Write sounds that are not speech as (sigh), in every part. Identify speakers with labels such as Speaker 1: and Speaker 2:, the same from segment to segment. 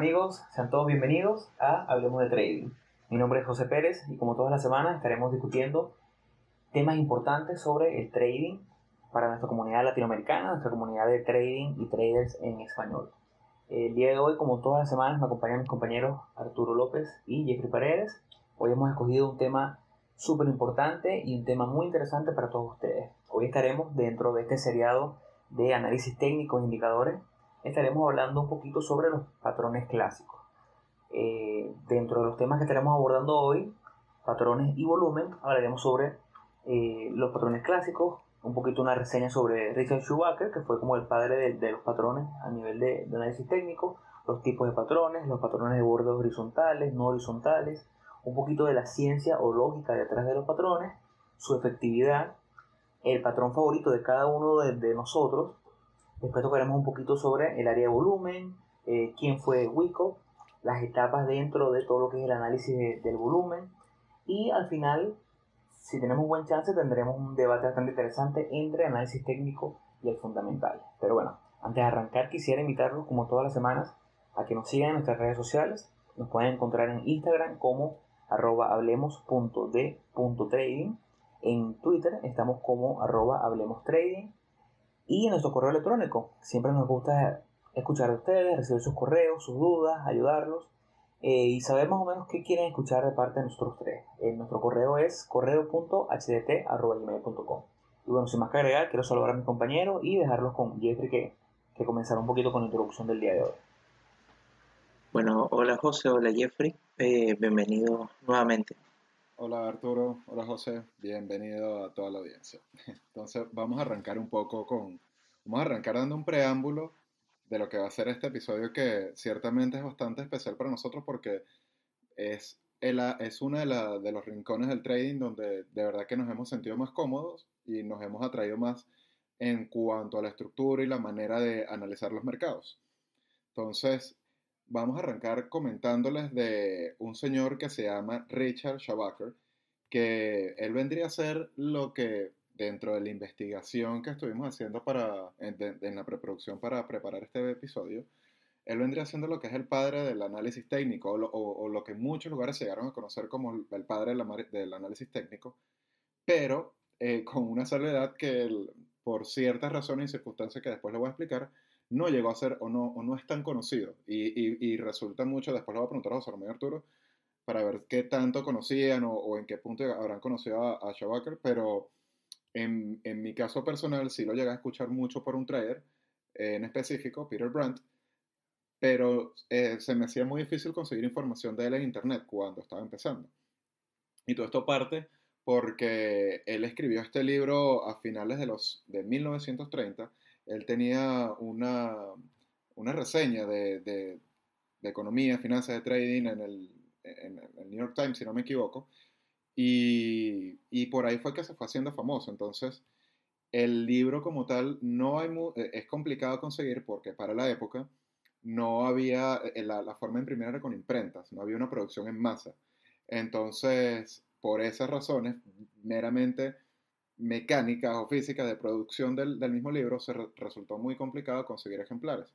Speaker 1: Hola, ¿qué tal amigos? Sean todos bienvenidos a Hablemos de Trading. Mi nombre es José Pérez y como todas las semanas estaremos discutiendo temas importantes sobre el trading para nuestra comunidad latinoamericana, nuestra comunidad de trading y traders en español. El día de hoy, como todas las semanas, me acompañan mis compañeros Arturo López y Jeffrey Paredes. Hoy hemos escogido un tema súper importante y un tema muy interesante para todos ustedes. Hoy estaremos dentro de este seriado de análisis técnico e indicadores estaremos hablando un poquito sobre los patrones clásicos. Eh, dentro de los temas que estaremos abordando hoy, patrones y volumen, hablaremos sobre eh, los patrones clásicos, un poquito una reseña sobre Richard Schumacher, que fue como el padre de, los patrones a nivel de, análisis técnico, los tipos de patrones, los patrones de bordes horizontales, no horizontales, un poquito de la ciencia o lógica detrás de los patrones, su efectividad, el patrón favorito de cada uno de nosotros Después tocaremos un poquito sobre el área de volumen, eh, quién fue Wico, las etapas dentro de todo lo que es el análisis del volumen. Y al final, si tenemos buen chance, tendremos un debate bastante interesante entre análisis técnico y el fundamental. Pero bueno, antes de arrancar, quisiera invitarlos, como todas las semanas, a que nos sigan en nuestras redes sociales. Nos pueden encontrar en Instagram como arroba hablemos.de.trading. En Twitter estamos como arroba hablemostrading y en nuestro correo electrónico. Siempre nos gusta escuchar a ustedes, recibir sus correos, sus dudas, ayudarlos eh, y saber más o menos qué quieren escuchar de parte de nosotros tres. Eh, nuestro correo es correo.hdt.com. Y bueno, sin más que agregar, quiero saludar a mis compañeros y dejarlos con Jeffrey que, comenzará un poquito con la introducción del día de hoy.
Speaker 2: Bueno, hola José, hola Jeffrey, eh, bienvenido nuevamente.
Speaker 3: Hola Arturo, hola José, bienvenido a toda la audiencia. (laughs) Entonces vamos a arrancar un poco con, vamos a arrancar dando un preámbulo de lo que va a ser este episodio que ciertamente es bastante especial para nosotros porque es, es uno de, de los rincones del trading donde de verdad que nos hemos sentido más cómodos y nos hemos atraído más en cuanto a la estructura y la manera de analizar los mercados. Entonces, vamos a arrancar comentándoles de un señor que se llama Richard Schabacker, que él vendría a ser lo que dentro de la investigación que estuvimos haciendo para, en, la preproducción para preparar este episodio, él vendría siendo lo que es el padre del análisis técnico, o lo, que en muchos lugares llegaron a conocer como el padre del, análisis técnico, pero eh, con una salvedad que por ciertas razones y circunstancias que después le voy a explicar, no llegó a ser o no, o no es tan conocido. Y, resulta mucho, después lo voy a preguntar a José Romero Arturo, para ver qué tanto conocían o, en qué punto habrán conocido a, a pero en, mi caso personal sí lo llegué a escuchar mucho por un trader en específico, Peter Brandt, pero eh, se me hacía muy difícil conseguir información de él en internet cuando estaba empezando. Y todo esto parte porque él escribió este libro a finales de los de 1930 él tenía una, una reseña de, de, economía, finanzas, de trading en el, en el, New York Times, si no me equivoco, y, y, por ahí fue que se fue haciendo famoso. Entonces, el libro como tal no hay eh, es complicado conseguir porque para la época no había, eh, la, la forma de imprimir era con imprentas, no había una producción en masa. Entonces, por esas razones, meramente mecánicas o físicas de producción del, mismo libro, se resultó muy complicado conseguir ejemplares.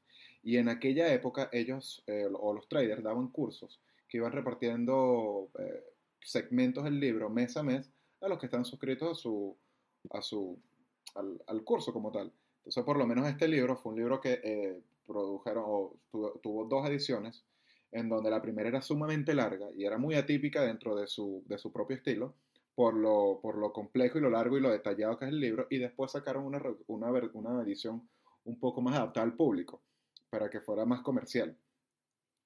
Speaker 3: Y en aquella época ellos eh, o los traders daban cursos que iban repartiendo eh, segmentos del libro mes a mes a los que están suscritos a su, a su, al, curso como tal. Entonces, por lo menos este libro fue un libro que eh, produjeron o tuvo, dos ediciones, en donde la primera era sumamente larga y era muy atípica dentro de su, de su propio estilo por lo, por lo complejo y lo largo y lo detallado que es el libro, y después sacaron una, una, una edición un poco más adaptada al público, para que fuera más comercial.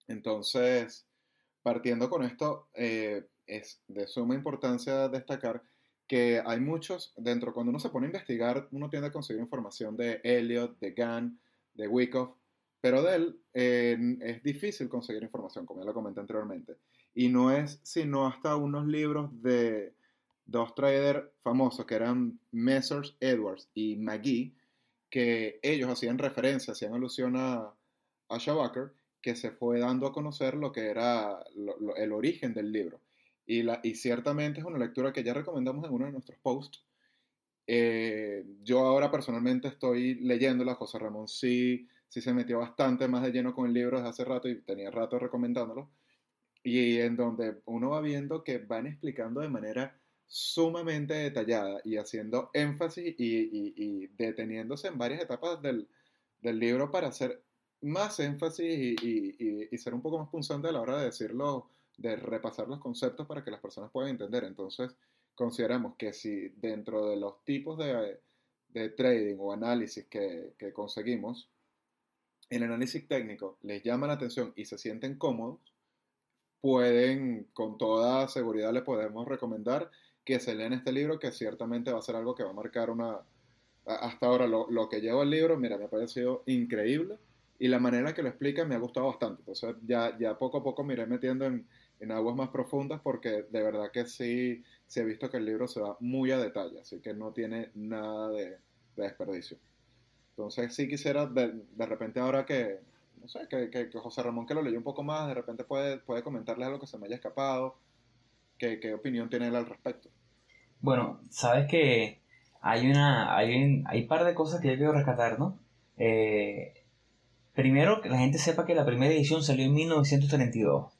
Speaker 3: Entonces, partiendo con esto, eh, es de suma importancia destacar que hay muchos, dentro, cuando uno se pone a investigar, uno tiende a conseguir información de Elliot, de Gann, de Wyckoff, pero de él eh, es difícil conseguir información, como ya lo comenté anteriormente. Y no es sino hasta unos libros de dos traders famosos que eran Messrs. Edwards y McGee, que ellos hacían referencia, hacían alusión a, a que se fue dando a conocer lo que era el origen del libro. Y, la, y ciertamente es una lectura que ya recomendamos en uno de nuestros posts, Eh, yo ahora personalmente estoy leyéndola, José Ramón sí, sí se metió bastante más de lleno con el libro desde hace rato y tenía rato recomendándolo, y en donde uno va viendo que van explicando de manera sumamente detallada y haciendo énfasis y, deteniéndose en varias etapas del, libro para hacer más énfasis y, ser un poco más punzante a la hora de decirlo, de repasar los conceptos para que las personas puedan entender. Entonces, consideramos que si dentro de los tipos de, trading o análisis que, conseguimos, el análisis técnico les llama la atención y se sienten cómodos, pueden, con toda seguridad, les podemos recomendar que se lean este libro, que ciertamente va a ser algo que va a marcar una... Hasta ahora lo, lo que llevo el libro, mira, me ha parecido increíble y la manera que lo explica me ha gustado bastante. Entonces ya, ya poco a poco me iré metiendo en, en aguas más profundas porque de verdad que sí, se ha visto que el libro se va muy a detalle, así que no tiene nada de, desperdicio. Entonces sí quisiera de, de, repente ahora que, no sé, que, que, José Ramón que lo leyó un poco más, de repente puede, puede comentarles algo que se me haya escapado, qué, qué opinión tiene él al respecto.
Speaker 1: Bueno, sabes que hay una, hay un, hay par de cosas que yo quiero rescatar, ¿no? Eh, primero, que la gente sepa que la primera edición salió en 1932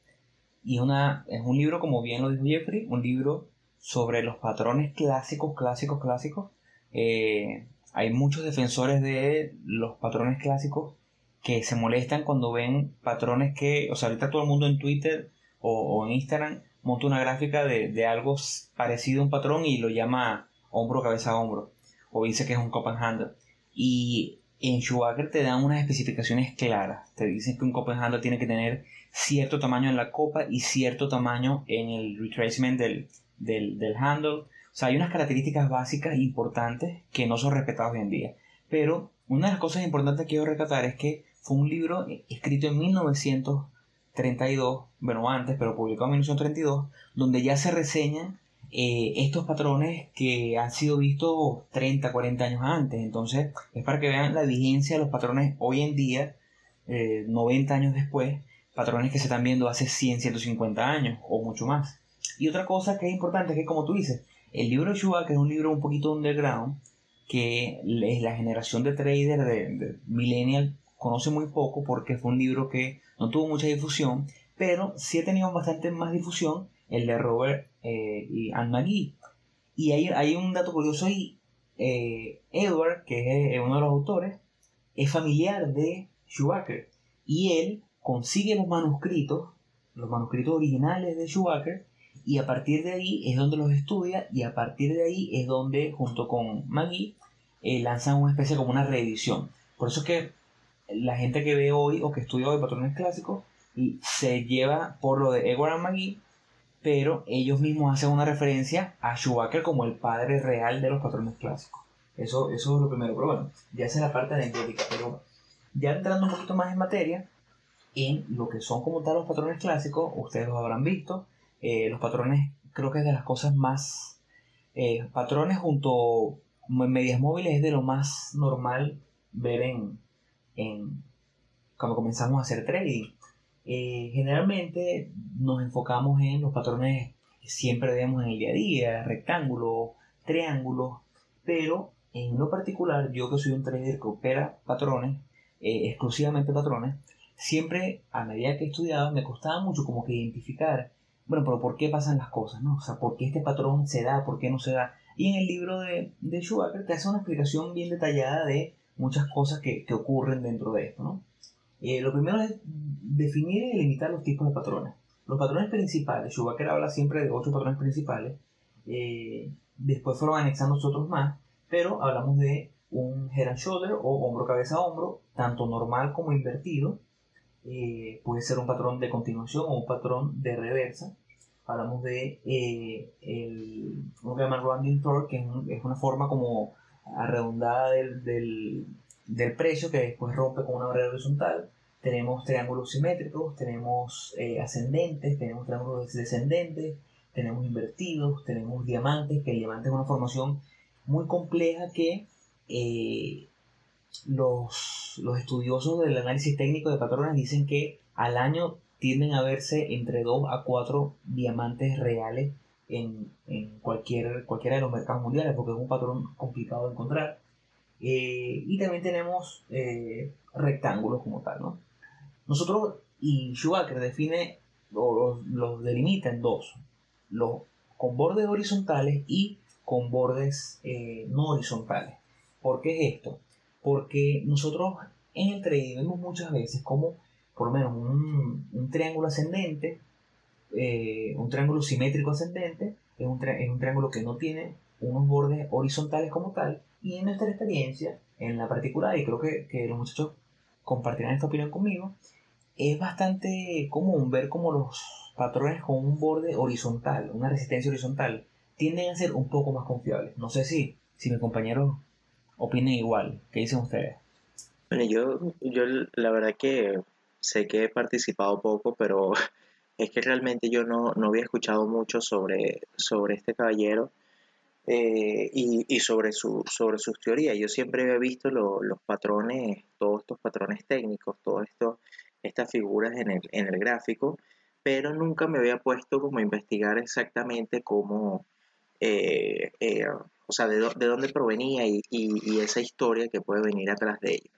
Speaker 1: y una, es un libro, como bien lo dijo Jeffrey, un libro sobre los patrones clásicos, clásicos, clásicos. Eh, hay muchos defensores de los patrones clásicos que se molestan cuando ven patrones que, o sea, ahorita todo el mundo en Twitter o, en Instagram monta una gráfica de, de, algo parecido a un patrón y lo llama hombro, cabeza, hombro. O dice que es un cup and handle. Y en Schwager te dan unas especificaciones claras. Te dicen que un cup and handle tiene que tener cierto tamaño en la copa y cierto tamaño en el retracement del, del, del handle. O sea, hay unas características básicas importantes que no son respetadas hoy en día. Pero una de las cosas importantes que quiero rescatar es que fue un libro escrito en 1932, bueno, antes, pero publicado en 1932, donde ya se reseñan eh, estos patrones que han sido vistos 30, 40 años antes. Entonces, es para que vean la vigencia de los patrones hoy en día, 90 eh, años después, patrones que se están viendo hace 100, 150 años o mucho más. Y otra cosa que es importante es que, como tú dices, el libro de que es un libro un poquito underground, que es la generación de traders de, Millennial conoce muy poco porque fue un libro que no tuvo mucha difusión, pero sí ha tenido bastante más difusión el de Robert eh, y Anne McGee. Y hay, hay un dato curioso ahí. Eh, Edward, que es uno de los autores, es familiar de Schumacher. Y él consigue los manuscritos, los manuscritos originales de Schumacher, y a partir de ahí es donde los estudia, y a partir de ahí es donde, junto con Maggie, eh, lanzan una especie como una reedición. Por eso es que la gente que ve hoy o que estudia hoy patrones clásicos y se lleva por lo de Edward McGee, pero ellos mismos hacen una referencia a Schumacher como el padre real de los patrones clásicos. Eso, eso es lo primero, pero bueno, ya esa es la parte anecdótica. Pero ya entrando un poquito más en materia, en lo que son como tal los patrones clásicos, ustedes los habrán visto. Eh, los patrones creo que es de las cosas más... Eh, patrones junto medias móviles es de lo más normal ver en, en cuando comenzamos a hacer trading. Eh, generalmente nos enfocamos en los patrones siempre vemos en el día a día, rectángulos, triángulos, pero en lo particular yo que soy un trader que opera patrones, exclusivamente patrones, siempre a medida que he estudiado me costaba mucho como que identificar, bueno, pero ¿por qué pasan las cosas? ¿no? O sea, ¿por qué este patrón se da? ¿Por qué no se da? Y en el libro de, de Schumacher te hace una explicación bien detallada de muchas cosas que, que ocurren dentro de esto, ¿no? Eh, lo primero es definir y delimitar los tipos de patrones. Los patrones principales, Schumacher habla siempre de ocho patrones principales, eh, después fueron anexando otros más, pero hablamos de un head and shoulder o hombro cabeza hombro, tanto normal como invertido, eh, puede ser un patrón de continuación o un patrón de reversa. Hablamos de el, lo que llaman rounding torque, que es, una forma como arredondada del, del, del, precio que después rompe con una barrera horizontal. Tenemos triángulos simétricos, tenemos eh, ascendentes, tenemos triángulos descendentes, tenemos invertidos, tenemos diamantes, que el diamante es una formación muy compleja que los, los estudiosos del análisis técnico de patrones dicen que al año tienden a verse entre 2 a 4 diamantes reales en, en cualquier, cualquiera de los mercados mundiales porque es un patrón complicado de encontrar. Eh, y también tenemos eh, rectángulos como tal, ¿no? Nosotros, y Schumacher define o los, los delimita en dos, los con bordes horizontales y con bordes eh, no horizontales. ¿Por qué es esto? Porque nosotros en el trading vemos muchas veces como por lo menos un, un triángulo ascendente, un triángulo simétrico ascendente, es un, es un triángulo que no tiene unos bordes horizontales como tal, y en nuestra experiencia, en la particular, y creo que, que los muchachos compartirán esta opinión conmigo, es bastante común ver como los patrones con un borde horizontal, una resistencia horizontal, tienden a ser un poco más confiables. No sé si, si mis compañeros opinen igual. ¿Qué dicen ustedes?
Speaker 2: Bueno, yo, yo la verdad que sé que he participado poco, pero es que realmente yo no, no había escuchado mucho sobre, sobre este caballero eh, y, sobre, su, sobre sus teorías. Yo siempre había visto los patrones, todos estos patrones técnicos, todas estas figuras en el, en el gráfico, pero nunca me había puesto como a investigar exactamente cómo, eh, eh, o sea, de, de, dónde provenía y, y, esa historia que puede venir atrás de ello.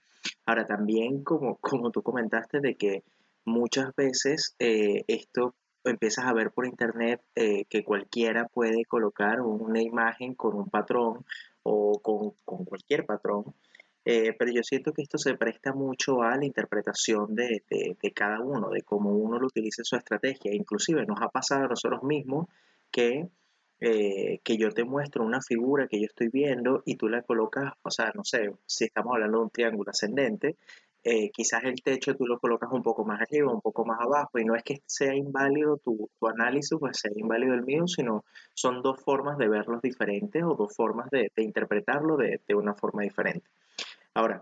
Speaker 2: Ahora, también como, como tú comentaste de que muchas veces esto empiezas a ver por internet eh, que cualquiera puede colocar una imagen con un patrón o con, cualquier patrón, eh, pero yo siento que esto se presta mucho a la interpretación de, cada uno, de cómo uno lo utiliza su estrategia. Inclusive nos ha pasado a nosotros mismos que, eh, que yo te muestro una figura que yo estoy viendo y tú la colocas, o sea, no sé, si estamos hablando de un triángulo ascendente, eh, quizás el techo tú lo colocas un poco más arriba, un poco más abajo, y no es que sea inválido tu, análisis, pues sea inválido el mío, sino son dos formas de verlos diferentes o dos formas de, interpretarlo de, una forma diferente. Ahora,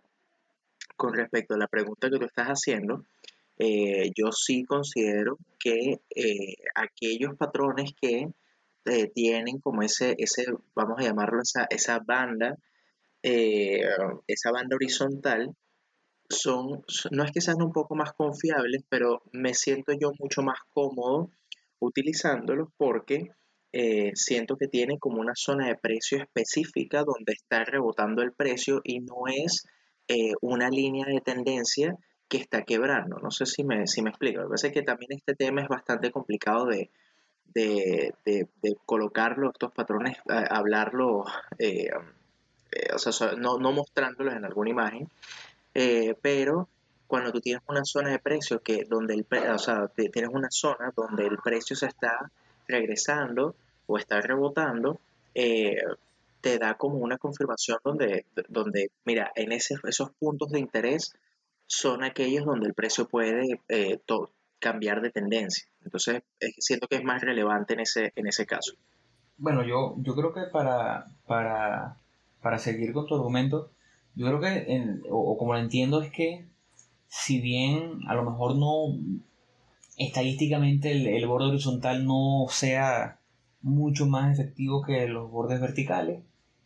Speaker 2: con respecto a la pregunta que tú estás haciendo, eh, yo sí considero que eh, aquellos patrones que tienen como ese, ese, vamos a llamarlo esa, esa banda, esa banda horizontal, son, no es que sean un poco más confiables, pero me siento yo mucho más cómodo utilizándolos porque eh, siento que tienen como una zona de precio específica donde está rebotando el precio y no es eh, una línea de tendencia que está quebrando. No sé si me, si me explico. Me parece que también este tema es bastante complicado de, de, colocarlo, estos patrones, hablarlo, eh, o sea, no, no mostrándolos en alguna imagen, eh, pero cuando tú tienes una zona de precio que donde el o sea, tienes una zona donde el precio se está regresando o está rebotando, eh, te da como una confirmación donde, donde mira, en ese, esos puntos de interés son aquellos donde el precio puede eh, cambiar de tendencia. Entonces, siento que es más relevante en ese, en ese caso.
Speaker 1: Bueno, yo, yo creo que para, para, para seguir con tu argumento, yo creo que, o, como lo entiendo, es que si bien a lo mejor no estadísticamente el, borde horizontal no sea mucho más efectivo que los bordes verticales,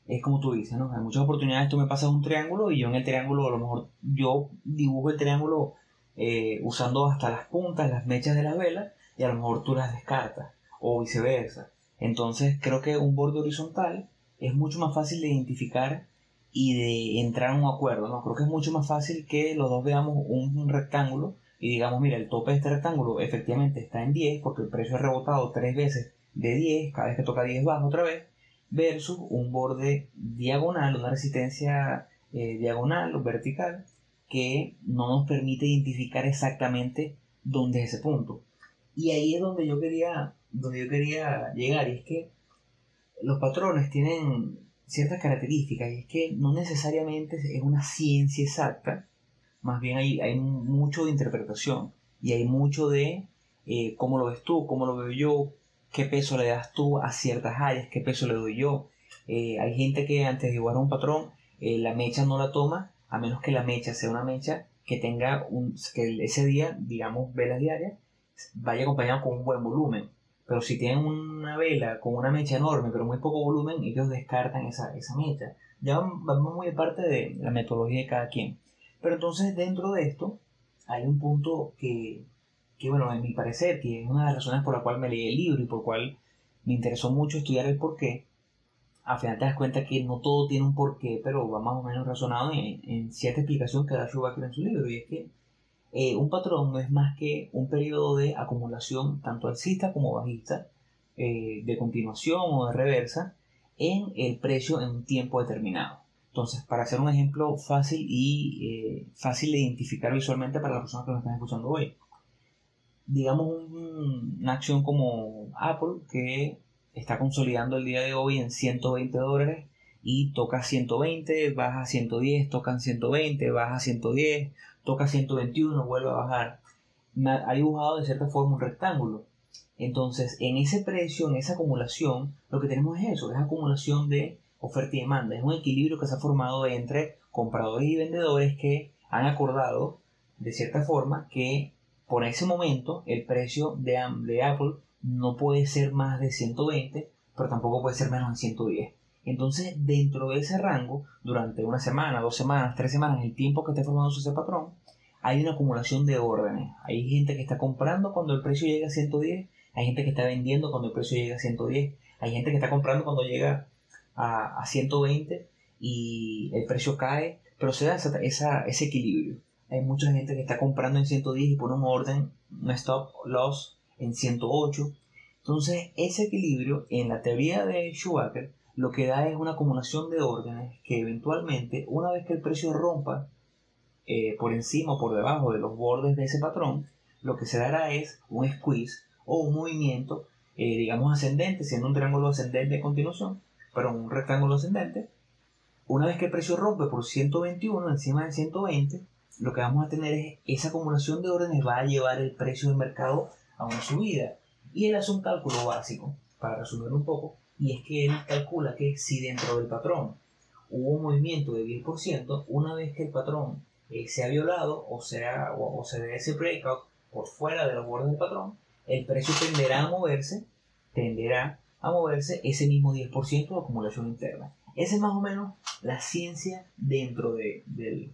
Speaker 1: es como tú dices, ¿no? En muchas oportunidades tú me pasas un triángulo y yo en el triángulo, a lo mejor yo dibujo el triángulo eh, usando hasta las puntas, las mechas de las velas, y a lo mejor tú las descartas, o viceversa. Entonces creo que un borde horizontal es mucho más fácil de identificar y de entrar a un acuerdo, ¿no? Creo que es mucho más fácil que los dos veamos un rectángulo y digamos, mira, el tope de este rectángulo efectivamente está en 10 porque el precio ha rebotado tres veces de 10, cada vez que toca 10 baja otra vez, versus un borde diagonal, una resistencia eh, diagonal o vertical que no nos permite identificar exactamente dónde es ese punto. Y ahí es donde yo quería, donde yo quería llegar, y es que los patrones tienen ciertas características y es que no necesariamente es una ciencia exacta, más bien hay, hay mucho de interpretación y hay mucho de eh, cómo lo ves tú, cómo lo veo yo, qué peso le das tú a ciertas áreas, qué peso le doy yo. Eh, hay gente que antes de dibujar un patrón, eh, la mecha no la toma, a menos que la mecha sea una mecha que tenga un, que ese día, digamos, velas diarias, vaya acompañado con un buen volumen. Pero si tienen una vela con una mecha enorme, pero muy poco volumen, ellos descartan esa, esa mecha. Ya vamos muy parte de la metodología de cada quien. Pero entonces dentro de esto hay un punto que, que, bueno, en mi parecer, que es una de las razones por la cual me leí el libro y por cual me interesó mucho estudiar el porqué. Al final te das cuenta que no todo tiene un porqué, pero va más o menos razonado en, cierta explicación que da Schumacher en su libro, y es que eh, un patrón no es más que un periodo de acumulación tanto alcista como bajista, eh, de continuación o de reversa, en el precio en un tiempo determinado. Entonces, para hacer un ejemplo fácil y eh, fácil de identificar visualmente para las personas que nos están escuchando hoy, digamos una acción como Apple que está consolidando el día de hoy en 120 dólares y toca 120, baja 110, tocan 120, baja 110, toca 121, vuelve a bajar. Ha dibujado de cierta forma un rectángulo. Entonces, en ese precio, en esa acumulación, lo que tenemos es eso, es acumulación de oferta y demanda. Es un equilibrio que se ha formado entre compradores y vendedores que han acordado, de cierta forma, que por ese momento el precio de, de Apple no puede ser más de 120, pero tampoco puede ser menos de 110. Entonces, dentro de ese rango, durante una semana, dos semanas, tres semanas, el tiempo que esté formando ese patrón, hay una acumulación de órdenes. Hay gente que está comprando cuando el precio llega a 110, hay gente que está vendiendo cuando el precio llega a 110, hay gente que está comprando cuando llega a, a 120 y el precio cae, pero se da esa, ese equilibrio hay mucha gente que está comprando en 110 y pone un orden, un stop loss en 108. Entonces, ese equilibrio en la teoría de Schumacher lo que da es una acumulación de órdenes que eventualmente, una vez que el precio rompa eh, por encima o por debajo de los bordes de ese patrón, lo que se dará es un squeeze o un movimiento, eh, digamos, ascendente, siendo un triángulo ascendente a continuación, pero un rectángulo ascendente. Una vez que el precio rompe por 121 encima de 120, lo que vamos a tener es esa acumulación de órdenes va a llevar el precio del mercado a una subida. Y él hace un cálculo básico, para resumir un poco, y es que él calcula que si dentro del patrón hubo un movimiento de 10%, una vez que el patrón eh, se ha violado o, sea, o, se dé ese breakout por fuera de los bordes del patrón, el precio tenderá a moverse, tenderá a moverse ese mismo 10% de acumulación interna. Esa es más o menos la ciencia dentro de, del,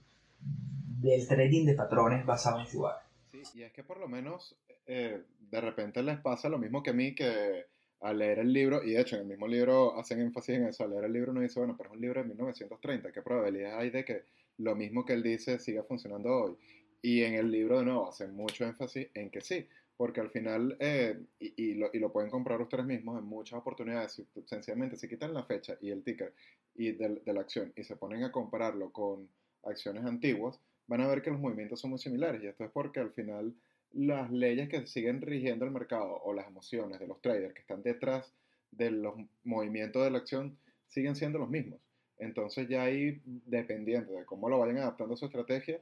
Speaker 1: trading de patrones basado en Shubar.
Speaker 3: Sí, y es que por lo menos eh, de repente les pasa lo mismo que a mí que al leer el libro, y de hecho en el mismo libro hacen énfasis en eso, al leer el libro uno dice, bueno, pero es un libro de 1930, ¿qué probabilidad hay de que lo mismo que él dice siga funcionando hoy? Y en el libro de nuevo hacen mucho énfasis en que sí, porque al final, eh, y, lo, y, lo, pueden comprar ustedes mismos en muchas oportunidades, sencillamente si quitan la fecha y el ticker y de, de la acción y se ponen a compararlo con acciones antiguas, van a ver que los movimientos son muy similares. Y esto es porque al final las leyes que siguen rigiendo el mercado o las emociones de los traders que están detrás de los movimientos de la acción siguen siendo los mismos. Entonces ya ahí, dependiendo de cómo lo vayan adaptando a su estrategia,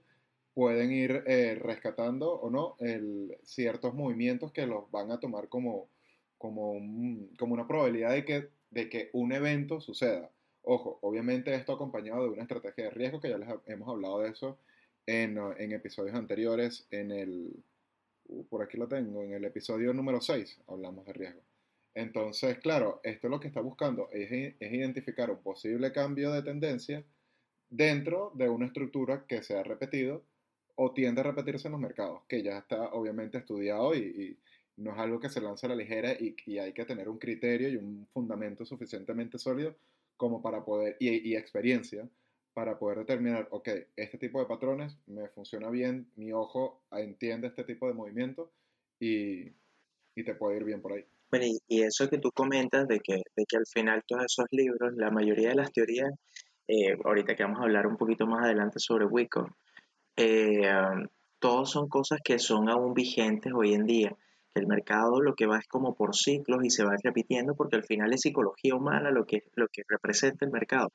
Speaker 3: pueden ir eh, rescatando o no ciertos movimientos que los van a tomar como, como, como una probabilidad de que, de que un evento suceda. Ojo, obviamente esto acompañado de una estrategia de riesgo, que ya les hemos hablado de eso en, episodios anteriores, en el, por aquí lo tengo, en el episodio número 6 hablamos de riesgo. Entonces, claro, esto es lo que está buscando, es, es identificar un posible cambio de tendencia dentro de una estructura que se ha repetido o tiende a repetirse en los mercados, que ya está obviamente estudiado y, no es algo que se lanza a la ligera y, y, hay que tener un criterio y un fundamento suficientemente sólido como para poder, y experiencia, para poder determinar, ok, este tipo de patrones me funciona bien, mi ojo entiende este tipo de movimiento y, y te puede ir bien por ahí.
Speaker 2: Bueno, y, eso que tú comentas de que, de que al final todos esos libros, la mayoría de las teorías, eh, ahorita que vamos a hablar un poquito más adelante sobre Wicco, eh, todos son cosas que son aún vigentes hoy en día el mercado lo que va es como por ciclos y se va repitiendo porque al final es psicología humana lo que, lo que representa el mercado.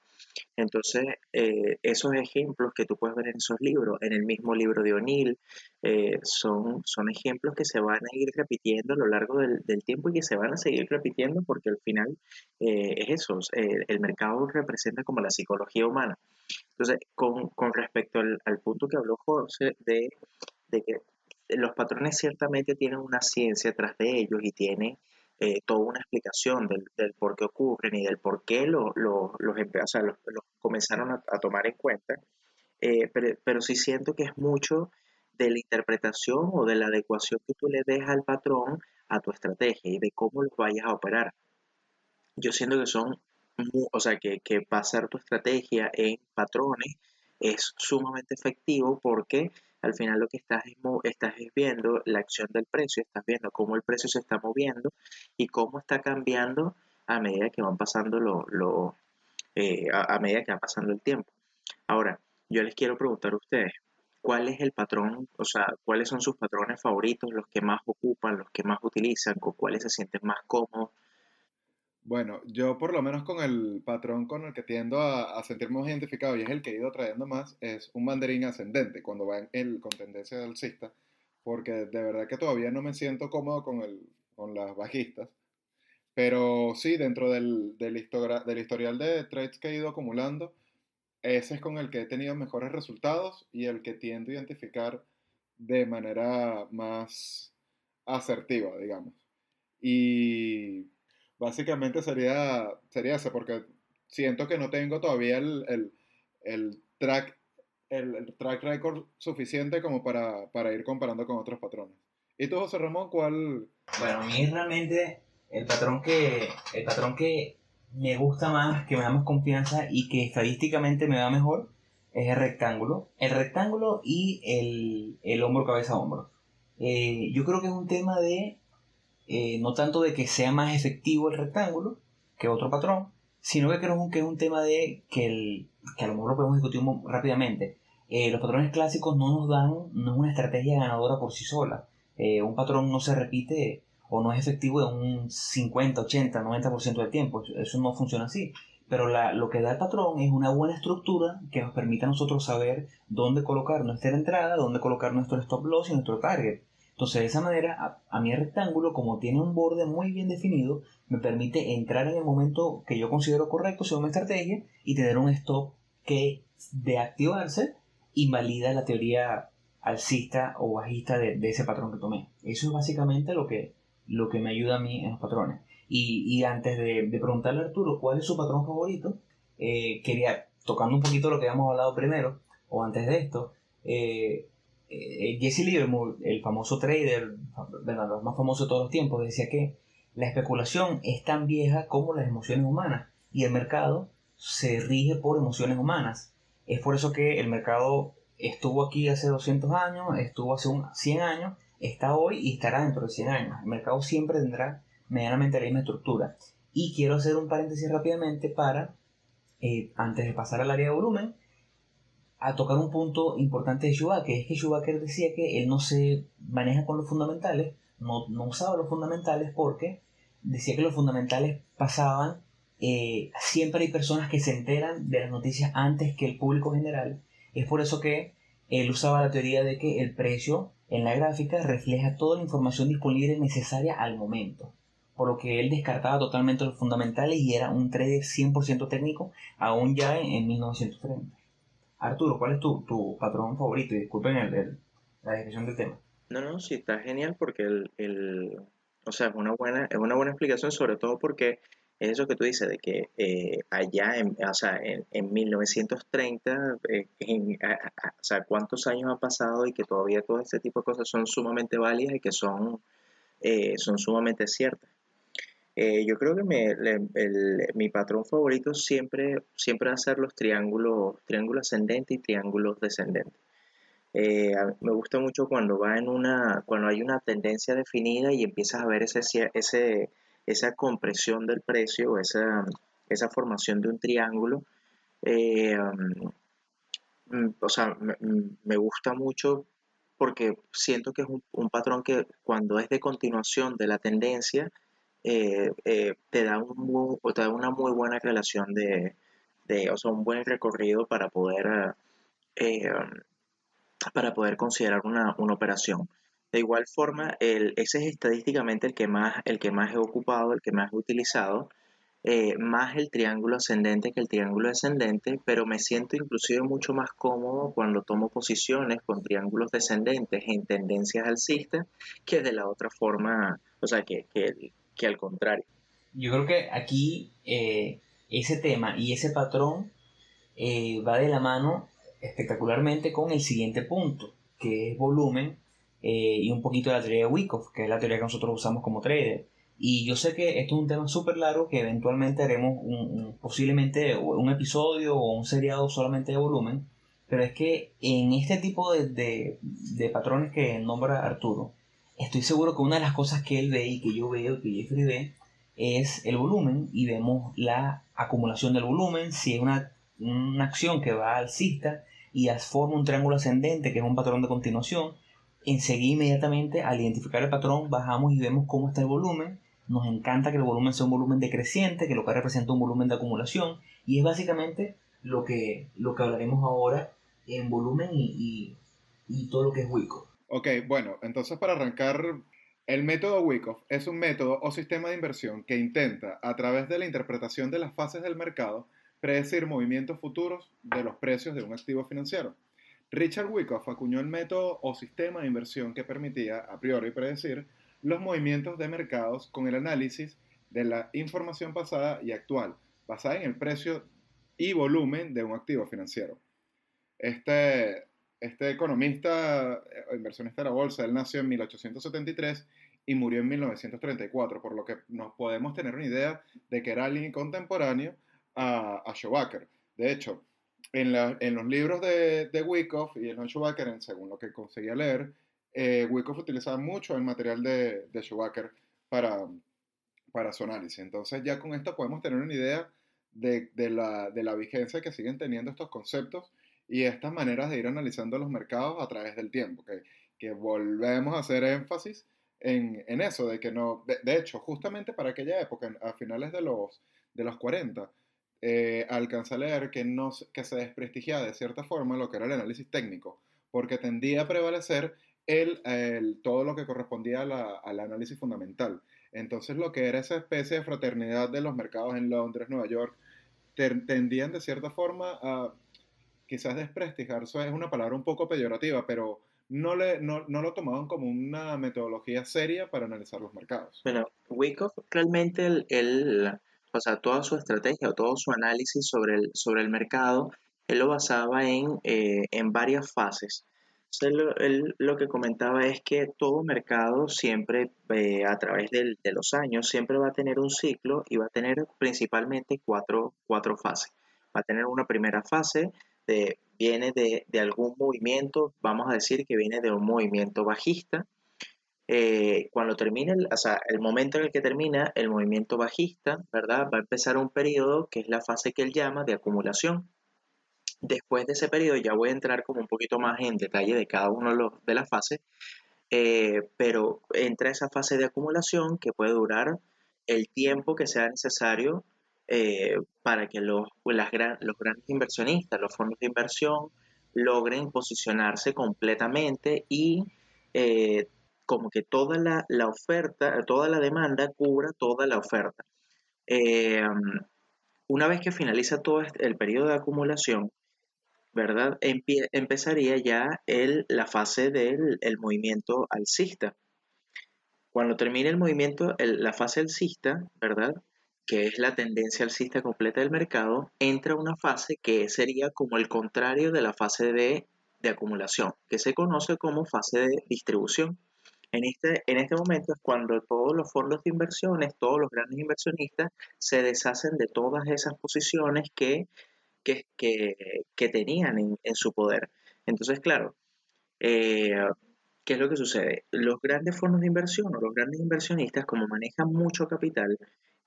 Speaker 2: Entonces, eh, esos ejemplos que tú puedes ver en esos libros, en el mismo libro de O'Neill, eh, son, son ejemplos que se van a ir repitiendo a lo largo del, tiempo y que se van a seguir repitiendo porque al final eh, es eso, el mercado representa como la psicología humana. Entonces, con, respecto al, al, punto que habló José de, de que los patrones ciertamente tienen una ciencia tras de ellos y tienen eh, toda una explicación del, por qué ocurren y del por qué los, los, los, comenzaron a, tomar en cuenta, eh, pero, pero, sí siento que es mucho de la interpretación o de la adecuación que tú le des al patrón a tu estrategia y de cómo lo vayas a operar. yo siento que son, o sea, que, que pasar tu estrategia en patrones es sumamente efectivo porque al final lo que estás es, estás viendo la acción del precio, estás viendo cómo el precio se está moviendo y cómo está cambiando a medida que van pasando lo, eh, a, medida que va pasando el tiempo. Ahora, yo les quiero preguntar a ustedes, ¿cuál es el patrón, o sea, cuáles son sus patrones favoritos, los que más ocupan, los que más utilizan, con cuáles se sienten más cómodos?
Speaker 3: Bueno, yo por lo menos con el patrón con el que tiendo a, sentirme más identificado y es el que he ido trayendo más, es un mandarín ascendente cuando va en el, con tendencia alcista, porque de verdad que todavía no me siento cómodo con, el, con las bajistas. Pero sí, dentro del, del, del historial de trades que he ido acumulando, ese es con el que he tenido mejores resultados y el que tiendo a identificar de manera más asertiva, digamos. Y Básicamente sería, sería ese, porque siento que no tengo todavía el, track, el, track record suficiente como para, ir comparando con otros patrones. ¿Y tú, José Ramón, cuál?
Speaker 1: Bueno, a mí realmente el patrón que, el patrón que me gusta más, que me da más confianza y que estadísticamente me da mejor es el rectángulo. El rectángulo y el, el hombro, cabeza, hombro. Eh, yo creo que es un tema de eh, no tanto de que sea más efectivo el rectángulo que otro patrón, sino que creo que es un tema de que, el, que a lo mejor lo podemos discutir rápidamente. Eh, los patrones clásicos no nos dan, no es una estrategia ganadora por sí sola. Eh, un patrón no se repite o no es efectivo de un 50, 80, 90% del tiempo. Eso no funciona así. Pero lo que da el patrón es una buena estructura que nos permite a nosotros saber dónde colocar nuestra entrada, dónde colocar nuestro stop loss y nuestro target. Entonces, de esa manera, a, mi rectángulo, como tiene un borde muy bien definido, me permite entrar en el momento que yo considero correcto según mi estrategia y tener un stop que, de activarse, invalida la teoría alcista o bajista de, ese patrón que tomé. Eso es básicamente lo que, lo que me ayuda a mí en los patrones. Y, antes de, preguntarle a Arturo cuál es su patrón favorito, eh, quería, tocando un poquito lo que habíamos hablado primero, o antes de esto, eh, eh, Jesse Livermore, el famoso trader, bueno, más famoso de todos los tiempos, decía que la especulación es tan vieja como las emociones humanas y el mercado se rige por emociones humanas. Es por eso que el mercado estuvo aquí hace 200 años, estuvo hace 100 años, está hoy y estará dentro de 100 años. El mercado siempre tendrá medianamente la misma estructura. Y quiero hacer un paréntesis rápidamente para, eh, antes de pasar al área de volumen, a tocar un punto importante de Schumacher, que es que Schumacher decía que él no se maneja con los fundamentales, no, no usaba los fundamentales porque decía que los fundamentales pasaban, eh, siempre hay personas que se enteran de las noticias antes que el público general, es por eso que él usaba la teoría de que el precio en la gráfica refleja toda la información disponible necesaria al momento, por lo que él descartaba totalmente los fundamentales y era un trader 100% técnico aún ya en, en 1930. Arturo, ¿cuál es tu, tu patrón favorito? Disculpen el, la descripción del tema.
Speaker 2: No, no, sí, está genial porque el, el, o sea, es una buena, es una buena explicación, sobre todo porque es eso que tú dices, de que eh, allá, en, o sea, en, en 1930, eh, o sea, cuántos años han pasado y que todavía todo este tipo de cosas son sumamente válidas y que son, eh, son sumamente ciertas. Eh, yo creo que mi patrón favorito siempre, siempre va a ser los triángulos, triángulos ascendentes y triángulos descendentes. Eh, me gusta mucho cuando va en una, cuando hay una tendencia definida y empiezas a ver ese, ese, esa compresión del precio, esa, esa formación de un triángulo. Eh, mm, o sea, me, gusta mucho porque siento que es un patrón que cuando es de continuación de la tendencia, eh, eh, te, da un te da una muy buena relación de, de, o sea, un buen recorrido para poder, eh, para poder considerar una, una, operación. De igual forma, el, ese es estadísticamente el que más, el que más he ocupado, el que más he utilizado, más el triángulo ascendente que el triángulo descendente, pero me siento inclusive mucho más cómodo cuando tomo posiciones con triángulos descendentes en tendencias alcistas que de la otra forma, o sea, que, que, que al contrario.
Speaker 1: Yo creo que aquí eh, ese tema y ese patrón eh, va de la mano espectacularmente con el siguiente punto, que es volumen eh, y un poquito de la teoría de Wyckoff, que es la teoría que nosotros usamos como trader. Y yo sé que esto es un tema súper largo que eventualmente haremos posiblemente un episodio o un seriado solamente de volumen, pero es que en este tipo de, de, patrones que nombra Arturo, estoy seguro que una de las cosas que él ve y que yo veo, que Jeffrey ve, es el volumen y vemos la acumulación del volumen, si es una, una acción que va alcista y forma un triángulo ascendente que es un patrón de continuación, enseguida inmediatamente al identificar el patrón bajamos y vemos cómo está el volumen nos encanta que el volumen sea un volumen decreciente, que lo que representa un volumen de acumulación, y es básicamente lo que, lo que hablaremos ahora en volumen y, todo lo que es Wyckoff.
Speaker 3: Ok, bueno, entonces para arrancar, el método Wyckoff es un método o sistema de inversión que intenta, a través de la interpretación de las fases del mercado, predecir movimientos futuros de los precios de un activo financiero. Richard Wyckoff acuñó el método o sistema de inversión que permitía, a priori, predecir los movimientos de mercados con el análisis de la información pasada y actual, basada en el precio y volumen de un activo financiero. Este, este economista eh, inversionista de la bolsa, él nació en 1873 y murió en 1934, por lo que nos podemos tener una idea de que era alguien contemporáneo a, a. De hecho, en, en, los libros de, de Wyckoff y en Schobacker, según lo que conseguía leer, eh, Wyckoff utilizaba mucho el material de, de para, para su análisis. Entonces ya con esto podemos tener una idea de, de, la, de, la, vigencia que siguen teniendo estos conceptos y estas maneras de ir analizando los mercados a través del tiempo, que, que volvemos a hacer énfasis en, en eso, de que no, de, hecho, justamente para aquella época, a finales de los, de los 40, eh, alcanza a leer que, no, que se desprestigiaba de cierta forma lo que era el análisis técnico, porque tendía a prevalecer el, todo lo que correspondía al análisis fundamental. Entonces lo que era esa especie de fraternidad de los mercados en Londres, Nueva York, tendían de cierta forma a quizás desprestigiar, eso es una palabra un poco peyorativa, pero no, le, no, no, lo tomaban como una metodología seria para analizar los mercados.
Speaker 2: Bueno, Wyckoff realmente, el, o sea, toda su estrategia o todo su análisis sobre el, sobre el mercado, él lo basaba en, eh, en varias fases. Él, lo que comentaba es que todo mercado siempre, eh, a través de los años, siempre va a tener un ciclo y va a tener principalmente cuatro, cuatro fases. Va a tener una primera fase de, viene de, algún movimiento, vamos a decir que viene de un movimiento bajista. Eh, cuando termine, el, o sea, el momento en el que termina el movimiento bajista, ¿verdad? Va a empezar un periodo que es la fase que él llama de acumulación Después de ese periodo ya voy a entrar como un poquito más en detalle de cada uno de, las fases, eh, pero entra esa fase de acumulación que puede durar el tiempo que sea necesario eh, para que los, los grandes inversionistas, los fondos de inversión, logren posicionarse completamente y eh, como que toda la, la, oferta, toda la demanda cubra toda la oferta. una vez que finaliza todo este, el periodo de acumulación, ¿verdad? empezaría ya el, la fase del movimiento alcista. Cuando termine el movimiento, la fase alcista, ¿verdad? Que es la tendencia alcista completa del mercado, entra una fase que sería como el contrario de la fase de, de acumulación, que se conoce como fase de distribución. En este, en este momento es cuando todos los fondos de inversiones, todos los grandes inversionistas se deshacen de todas esas posiciones que que, tenían en, su poder. Entonces, claro, eh, ¿qué es lo que sucede? Los grandes fondos de inversión o los grandes inversionistas, como manejan mucho capital,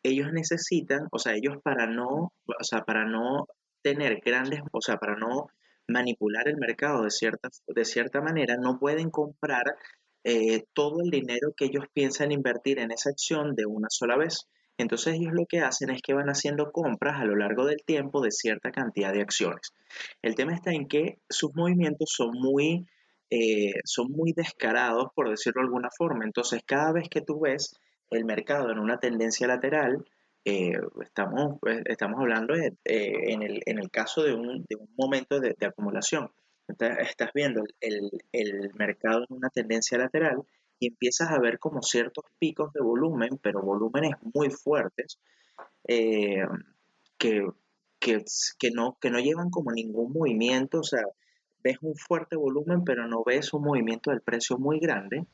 Speaker 2: ellos necesitan, o sea, ellos para no, o sea, para no tener grandes, o sea, para no manipular el mercado de cierta, de cierta manera, no pueden comprar eh, todo el dinero que ellos piensan invertir en esa acción de una sola vez. Entonces ellos lo que hacen es que van haciendo compras a lo largo del tiempo de cierta cantidad de acciones. El tema está en que sus movimientos son muy, eh, son muy descarados, por decirlo de alguna forma. Entonces cada vez que tú ves el mercado en una tendencia lateral, eh, estamos, pues, estamos hablando eh, en, el, caso de un, momento de, acumulación. Estás viendo el, el mercado en una tendencia lateral y empiezas a ver como ciertos picos de volumen, pero volúmenes muy fuertes, eh, que, que, no, que no llevan como ningún movimiento, o sea, ves un fuerte volumen, pero no ves un movimiento del precio muy grande.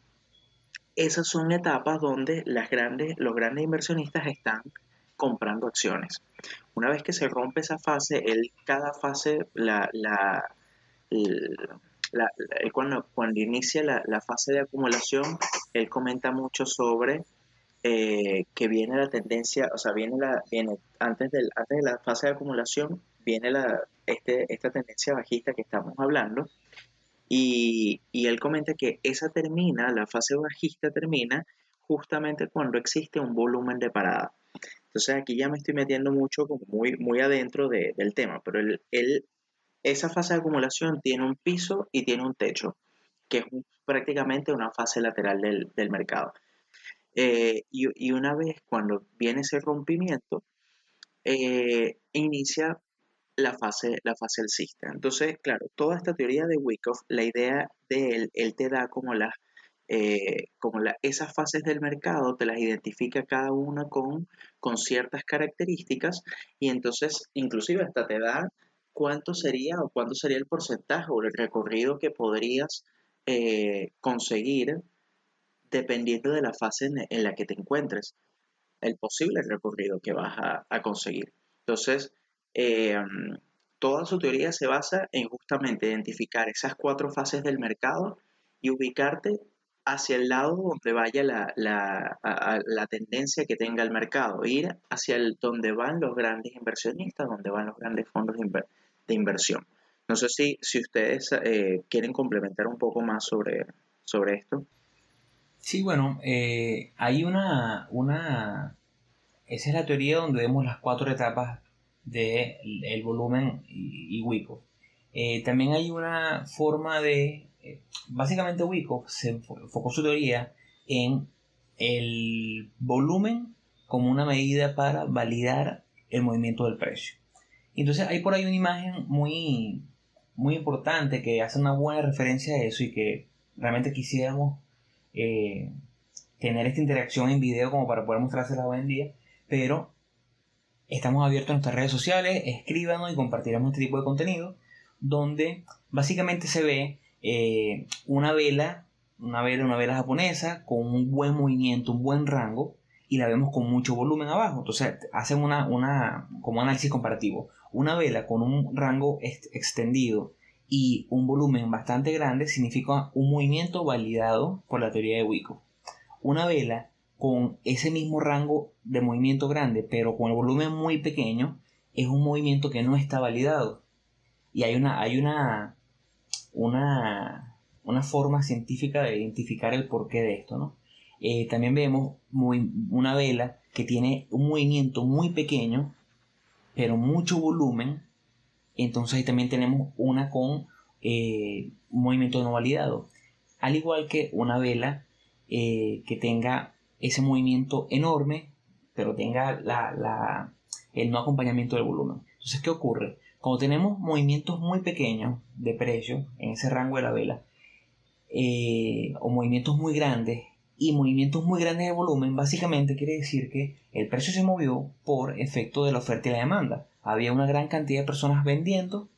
Speaker 2: Esas son etapas donde las grandes, los grandes inversionistas están comprando acciones. Una vez que se rompe esa fase, él cada fase, la, la, cuando, inicia la, fase de acumulación, él comenta mucho sobre eh, que viene la tendencia, o sea, viene la, viene antes, del, antes de la fase de acumulación, viene la, este, esta tendencia bajista que estamos hablando, y, él comenta que esa termina, la fase bajista termina justamente cuando existe un volumen de parada. Entonces aquí ya me estoy metiendo mucho como muy, muy adentro del tema, pero el, esa fase de acumulación tiene un piso y tiene un techo, que es prácticamente una fase lateral del, mercado. Eh, y, una vez cuando viene ese rompimiento, eh, inicia la fase, la fase alcista. Entonces, claro, toda esta teoría de Wyckoff, la idea de él, él te da como las eh, como la, esas fases del mercado te las identifica cada una con, con ciertas características y entonces inclusive hasta te da cuánto sería o cuánto sería el porcentaje o el recorrido que podrías eh, conseguir dependiendo de la fase en, la que te encuentres, el posible recorrido que vas a, conseguir. Entonces, eh, toda su teoría se basa en justamente identificar esas cuatro fases del mercado y ubicarte hacia el lado donde vaya la, la, tendencia que tenga el mercado, ir hacia el donde van los grandes inversionistas, donde van los grandes fondos de, inversión. No sé si, si ustedes eh, quieren complementar un poco más sobre, sobre esto.
Speaker 1: Sí, bueno, eh, hay una, una... Esa es la teoría donde vemos las cuatro etapas de volumen y, y eh, también hay una forma de básicamente Wyckoff se enfocó su teoría en el volumen como una medida para validar el movimiento del precio. Entonces hay por ahí una imagen muy, muy importante que hace una buena referencia a eso y que realmente quisiéramos eh, tener esta interacción en video como para poder mostrársela hoy en día, pero estamos abiertos en nuestras redes sociales, escríbanos y compartiremos este tipo de contenido donde básicamente se ve eh, una vela, una vela, una vela japonesa con un buen movimiento, un buen rango y la vemos con mucho volumen abajo. Entonces hacen una, una como análisis comparativo. Una vela con un rango extendido y un volumen bastante grande significa un movimiento validado por la teoría de Wyckoff. Una vela con ese mismo rango de movimiento grande pero con el volumen muy pequeño es un movimiento que no está validado. Y hay una, hay una una, forma científica de identificar el porqué de esto, ¿no? Eh, también vemos una vela que tiene un movimiento muy pequeño, pero mucho volumen. Entonces también tenemos una con eh, movimiento no validado. Al igual que una vela eh, que tenga ese movimiento enorme, pero tenga el no acompañamiento del volumen. Entonces, ¿qué ocurre? Cuando tenemos movimientos muy pequeños de precio en ese rango de la vela, eh, o movimientos muy grandes y movimientos muy grandes de volumen, básicamente quiere decir que el precio se movió por efecto de la oferta y la demanda. Había una gran cantidad de personas vendiendo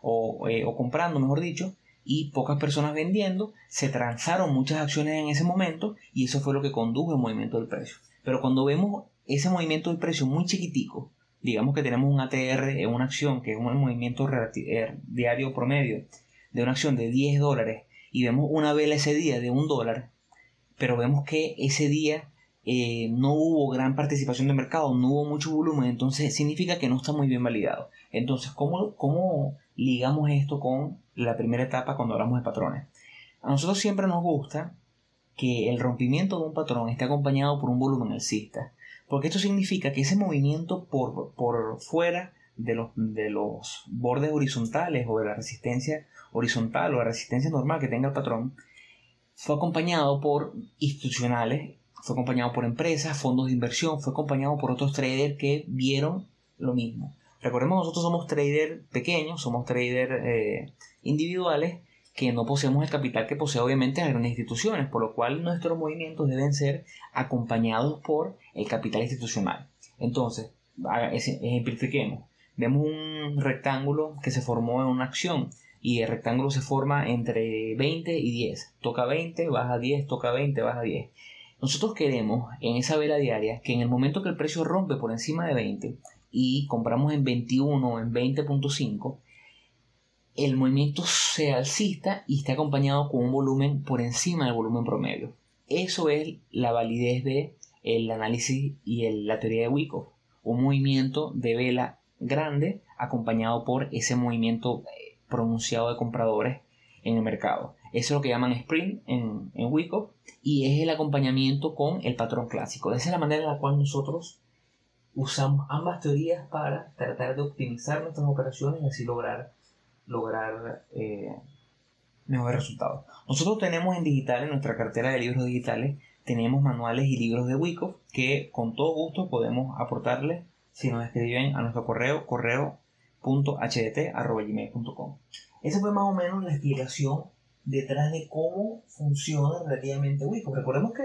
Speaker 1: o, eh, o comprando, mejor dicho, y pocas personas vendiendo, se transaron muchas acciones en ese momento y eso fue lo que condujo el movimiento del precio. Pero cuando vemos ese movimiento del precio muy chiquitico, digamos que tenemos un ATR en una acción que es un movimiento eh, diario promedio de una acción de 10 dólares y vemos una vela ese día de un dólar, pero vemos que ese día eh, no hubo gran participación de mercado, no hubo mucho volumen, entonces significa que no está muy bien validado. Entonces, ¿cómo, cómo ligamos esto con la primera etapa cuando hablamos de patrones? A nosotros siempre nos gusta que el rompimiento de un patrón esté acompañado por un volumen alcista. Porque esto significa que ese movimiento por, por fuera de los, de los bordes horizontales o de la resistencia horizontal o la resistencia normal que tenga el patrón fue acompañado por institucionales, fue acompañado por empresas, fondos de inversión, fue acompañado por otros traders que vieron lo mismo. Recordemos, nosotros somos traders pequeños, somos traders eh, individuales que no poseemos el capital que posee obviamente las grandes instituciones, por lo cual nuestros movimientos deben ser acompañados por el capital institucional. Entonces, ejemplifiquemos. Vemos un rectángulo que se formó en una acción y el rectángulo se forma entre 20 y 10. Toca 20, baja 10, toca 20, baja 10. Nosotros queremos en esa vela diaria que en el momento que el precio rompe por encima de 20 y compramos en 21 o en 20.5, el movimiento sea alcista y esté acompañado con un volumen por encima del volumen promedio. Eso es la validez de el análisis y la teoría de Wyckoff. Un movimiento de vela grande acompañado por ese movimiento eh, pronunciado de compradores en el mercado. Eso es lo que llaman sprint en, en Wyckoff y es el acompañamiento con el patrón clásico. Esa es la manera en la cual nosotros usamos ambas teorías para tratar de optimizar nuestras operaciones y así lograr, lograr eh, mejores resultados. Nosotros tenemos en digital, en nuestra cartera de libros digitales, tenemos manuales y libros de Wyckoff que con todo gusto podemos aportarles si nos escriben a nuestro correo correo.hdt.gmail.com. Esa fue más o menos la explicación detrás de cómo funciona relativamente Wyckoff. Recordemos que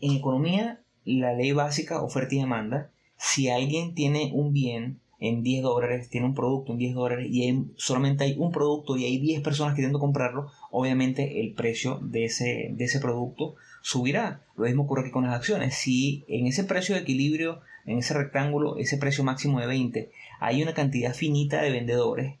Speaker 1: en economía la ley básica oferta y demanda, si alguien tiene un bien en 10 dólares, tiene un producto en 10 dólares y solamente hay un producto y hay 10 personas queriendo comprarlo, obviamente el precio de ese, de ese producto subirá. Lo mismo ocurre con las acciones. Si en ese precio de equilibrio, en ese rectángulo, ese precio máximo de 20, hay una cantidad finita de vendedores,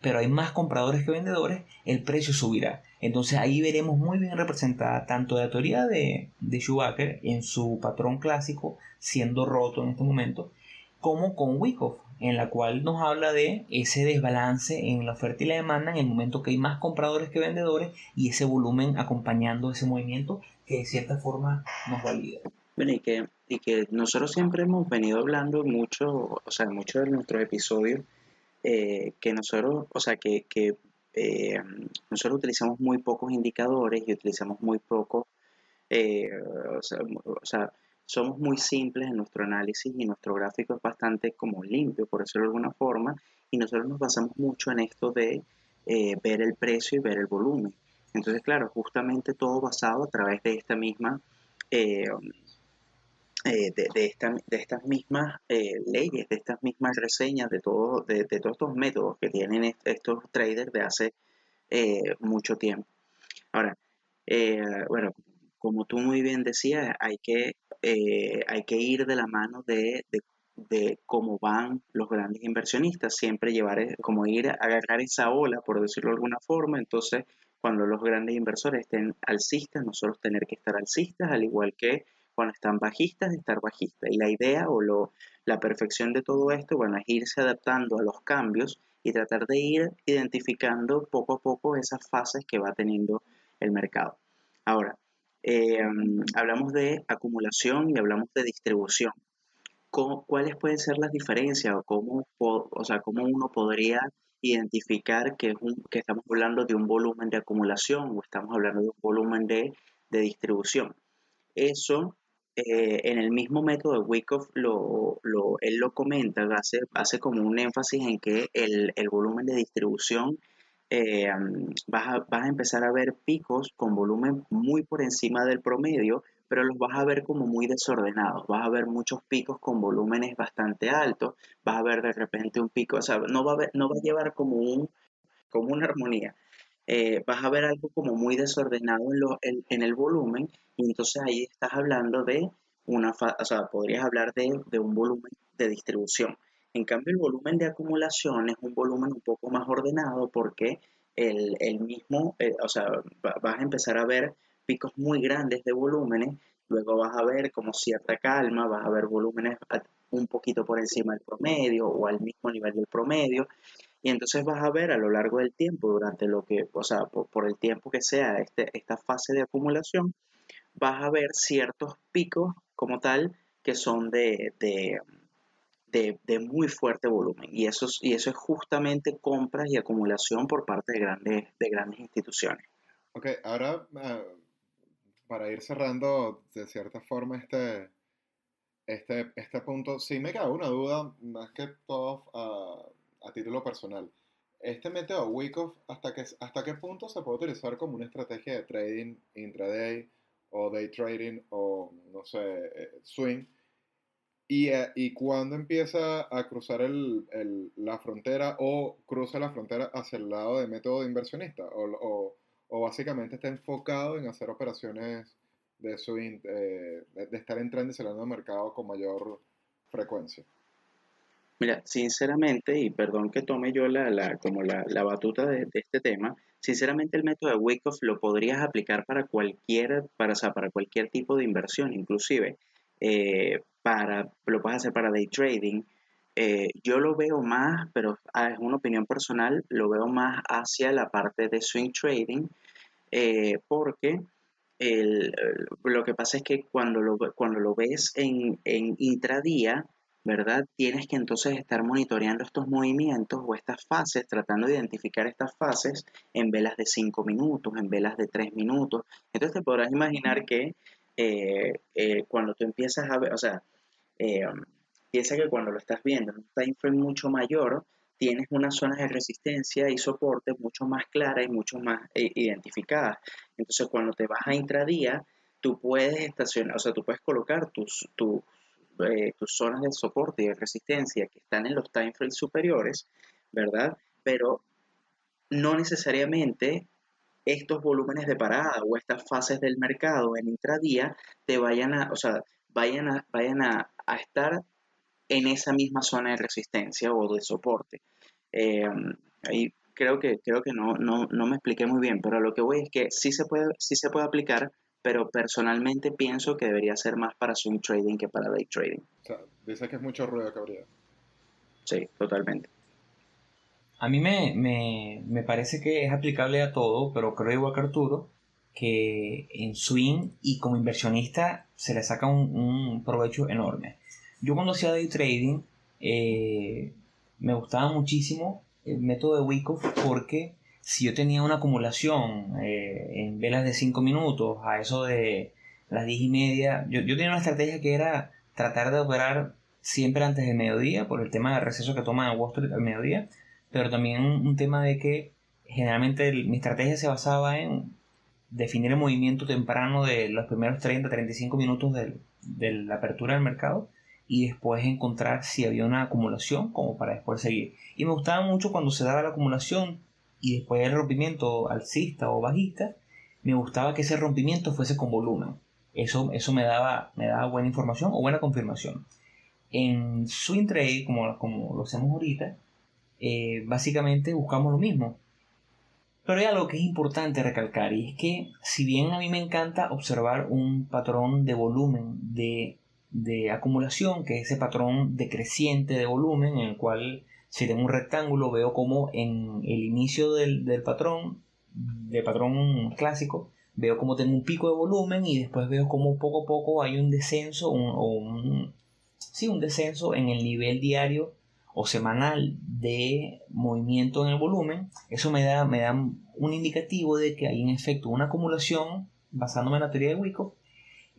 Speaker 1: pero hay más compradores que vendedores, el precio subirá. Entonces ahí veremos muy bien representada tanto la teoría de, de Schumacher en su patrón clásico, siendo roto en este momento, como con Wyckoff, en la cual nos habla de ese desbalance en la oferta y la demanda en el momento que hay más compradores que vendedores y ese volumen acompañando ese movimiento que de cierta forma nos valida.
Speaker 2: Bueno, y que, y que nosotros siempre hemos venido hablando mucho, o sea, mucho de nuestros episodios, eh, que nosotros, o sea, que, que eh, nosotros utilizamos muy pocos indicadores y utilizamos muy poco, eh, o, sea, somos muy simples en nuestro análisis y nuestro gráfico es bastante como limpio, por decirlo de alguna forma, y nosotros nos basamos mucho en esto de eh, ver el precio y ver el volumen. Entonces, claro, justamente todo basado a través de esta misma, eh, eh, de, de, estas mismas leyes, de estas mismas reseñas, de, todo, de, de, todos estos métodos que tienen estos traders de hace mucho tiempo. Ahora, bueno, como tú muy bien decías, hay que eh, hay que ir de la mano de, cómo van los grandes inversionistas, siempre llevar, eh, como ir a agarrar esa ola, por decirlo de alguna forma, entonces cuando los grandes inversores estén alcistas, nosotros tener que estar alcistas, al igual que cuando están bajistas, estar bajistas. Y la idea o lo, la perfección de todo esto, bueno, es irse adaptando a los cambios y tratar de ir identificando poco a poco esas fases que va teniendo el mercado. Ahora, eh, hablamos de acumulación y hablamos de distribución. ¿Cuáles pueden ser las diferencias o cómo, o sea, cómo uno podría identificar que, es un, que estamos hablando de un volumen de acumulación o estamos hablando de un volumen de, de distribución? Eso eh, en el mismo método de Wyckoff, lo, lo, él lo comenta, hace, hace como un énfasis en que el, el volumen de distribución eh, vas, a, vas, a, empezar a ver picos con volumen muy por encima del promedio, pero los vas a ver como muy desordenados. Vas a ver muchos picos con volúmenes bastante altos. Vas a ver de repente un pico, o sea, no va a, no va a llevar como, un, como una armonía. Eh, vas a ver algo como muy desordenado en, en, el volumen y entonces ahí estás hablando de una, o sea, podrías hablar de, de un volumen de distribución. En cambio, el volumen de acumulación es un volumen un poco más ordenado porque el, mismo, eh, o sea, vas a empezar a ver picos muy grandes de volúmenes, luego vas a ver como cierta calma, vas a ver volúmenes un poquito por encima del promedio o al mismo nivel del promedio, y entonces vas a ver a lo largo del tiempo, durante lo que, o sea, por, el tiempo que sea este, esta fase de acumulación, vas a ver ciertos picos como tal que son de, de, muy fuerte volumen. Y eso, y eso es justamente compras y acumulación por parte de grandes, de grandes instituciones.
Speaker 3: Ok, ahora ah, para ir cerrando de cierta forma este, este, este punto, sí me queda una duda, más que todo a título personal. Este método Wyckoff, ¿hasta qué, ¿hasta qué punto se puede utilizar como una estrategia de trading intraday o day trading o, no sé, eh, swing? ¿Y, eh, y cuándo empieza a cruzar el, el, la frontera o cruza la frontera hacia el lado de método de inversionista? ¿O, o, o básicamente está enfocado en hacer operaciones de, swing, eh, de estar entrando y saliendo al mercado con mayor frecuencia?
Speaker 2: Mira, sinceramente, y perdón que tome yo la, la como la, la batuta de, este tema, sinceramente el método de Wyckoff lo podrías aplicar para cualquier, para, o sea, para cualquier tipo de inversión, inclusive eh, para, lo puedes hacer para day trading. Eh, yo lo veo más, pero ah, es una opinión personal, lo veo más hacia la parte de swing trading, eh, porque el, lo que pasa es que cuando lo, cuando lo ves en, en intradía, ¿verdad? Tienes que entonces estar monitoreando estos movimientos o estas fases, tratando de identificar estas fases en velas de 5 minutos, en velas de 3 minutos. Entonces te podrás imaginar que eh, eh, cuando tú empiezas a ver, o sea, eh, piensa que cuando lo estás viendo en un time frame mucho mayor, tienes unas zonas de resistencia y soporte mucho más claras y mucho más identificadas. Entonces, cuando te vas a intradía, tú puedes estacionar, o sea, tú puedes colocar tus, tus eh, tus zonas de soporte y de resistencia que están en los time frames superiores, ¿verdad? Pero no necesariamente estos volúmenes de parada o estas fases del mercado en intradía te vayan a, o sea, vayan a, vayan a, estar en esa misma zona de resistencia o de soporte. Eh, ahí creo que, creo que no, no, no, me expliqué muy bien, pero lo que voy es que sí se puede, sí se puede aplicar pero personalmente pienso que debería ser más para swing trading que para day trading.
Speaker 3: O sea, dice que es mucho ruido, cabría.
Speaker 2: Sí, totalmente.
Speaker 1: A mí me, me, me, parece que es aplicable a todo, pero creo igual que Arturo, que en swing y como inversionista se le saca un, un provecho enorme. Yo cuando hacía day trading eh, me gustaba muchísimo el método de Wyckoff porque si yo tenía una acumulación eh, en velas de 5 minutos a eso de las 10 y media, yo, yo, tenía una estrategia que era tratar de operar siempre antes del mediodía por el tema del receso que toma Wall Street al mediodía, pero también un, tema de que generalmente mi estrategia se basaba en definir el movimiento temprano de los primeros 30-35 minutos de la apertura del mercado y después encontrar si había una acumulación como para después seguir. Y me gustaba mucho cuando se daba la acumulación y después el rompimiento alcista o bajista, me gustaba que ese rompimiento fuese con volumen. Eso, eso me, daba, me daba buena información o buena confirmación. En swing trade, como, como lo hacemos ahorita, eh, básicamente buscamos lo mismo. Pero hay algo que es importante recalcar y es que si bien a mí me encanta observar un patrón de volumen de, de acumulación, que es ese patrón decreciente de volumen en el cual si tengo un rectángulo, veo como en el inicio del, del patrón, del patrón clásico, veo como tengo un pico de volumen y después veo como poco a poco hay un descenso o un, sí, un descenso en el nivel diario o semanal de movimiento en el volumen. Eso me da, me da un indicativo de que hay en efecto una acumulación basándome en la teoría de Wyckoff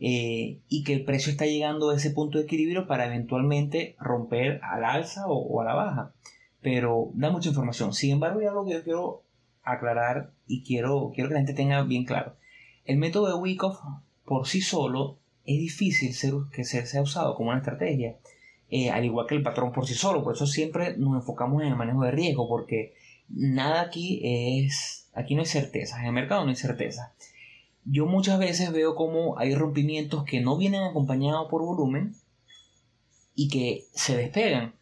Speaker 1: eh, y que el precio está llegando a ese punto de equilibrio para eventualmente romper al alza o, a la baja. Pero da mucha información. Sin embargo, hay algo que yo quiero aclarar y quiero, quiero que la gente tenga bien claro. El método de Wyckoff por sí solo es difícil ser, que sea usado como una estrategia, eh, al igual que el patrón por sí solo. Por eso siempre nos enfocamos en el manejo de riesgo, porque nada aquí es, aquí no hay certeza, en el mercado no hay certeza yo muchas veces veo como hay rompimientos que no vienen acompañados por volumen y que se despegan.